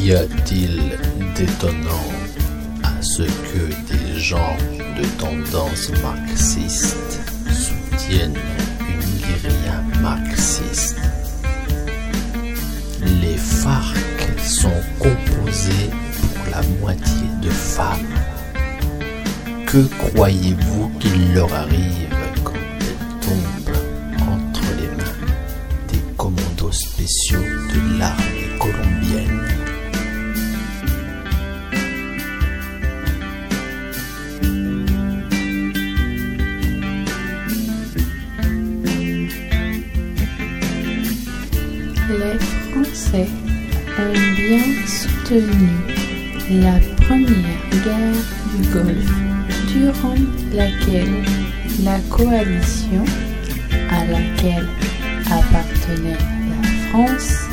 Qu'y a-t-il d'étonnant à ce que des gens de tendance marxiste soutiennent une guérilla marxiste? Les FARC sont composés pour la moitié de femmes. Que croyez-vous qu'il leur arrive Ont bien soutenu la première guerre du Golfe, durant laquelle la coalition à laquelle appartenait la France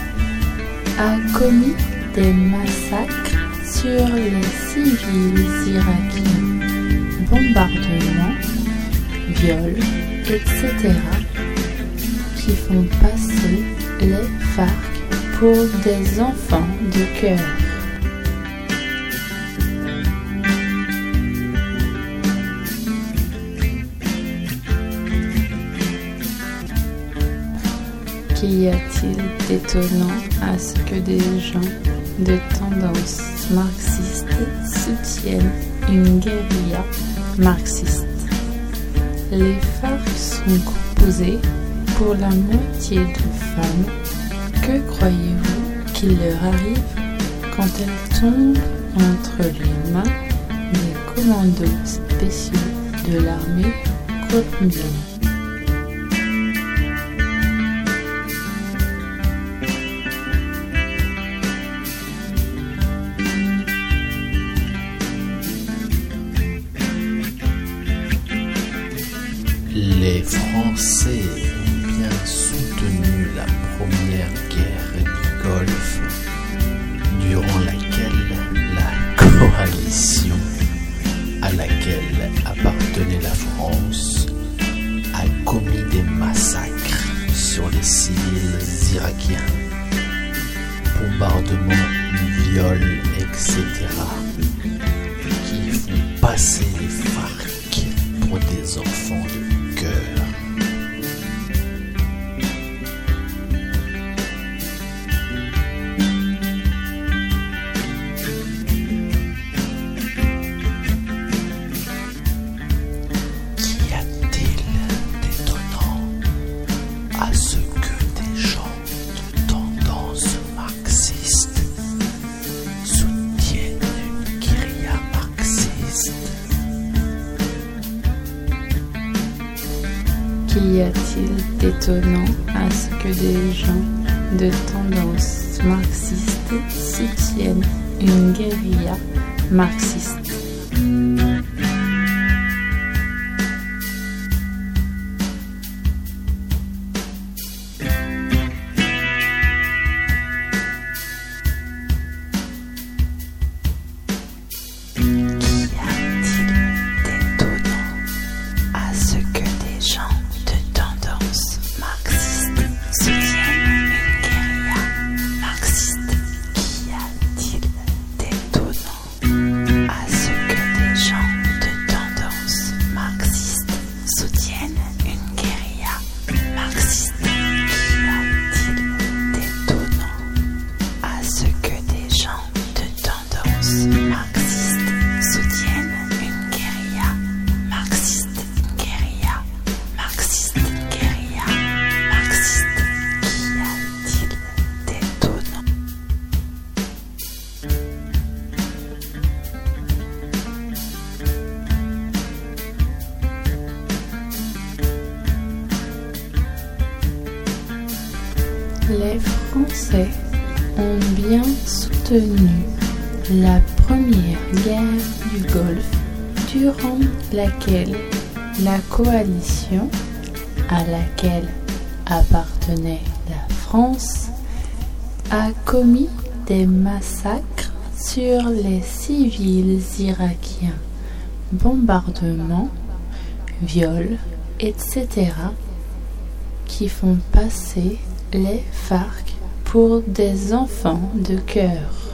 a commis des massacres sur les civils irakiens, bombardements, viols, etc., qui font passer les FARC pour des enfants de cœur. Qu'y a-t-il d'étonnant à ce que des gens de tendance marxiste soutiennent une guérilla marxiste? Les FARC sont composés pour la moitié de femmes. Que croyez-vous qu'il leur arrive quand elles tombent entre les mains des commandos spéciaux de l'armée colombienne? Les Français ont bien soutenu durant laquelle la coalition à laquelle appartenait la France a commis des massacres sur les civils irakiens, bombardements, viols, etc., qui font passer les FARC pour des enfants de cœur. Qu'y a-t-il d'étonnant à ce que des gens de tendance marxiste soutiennent une guérilla marxiste? Les Français ont bien soutenu la première guerre du Golfe, durant laquelle la coalition à laquelle appartenait la France a commis des massacres sur les civils irakiens, bombardements, viols, etc., qui font passer les FARC pour des enfants de cœur.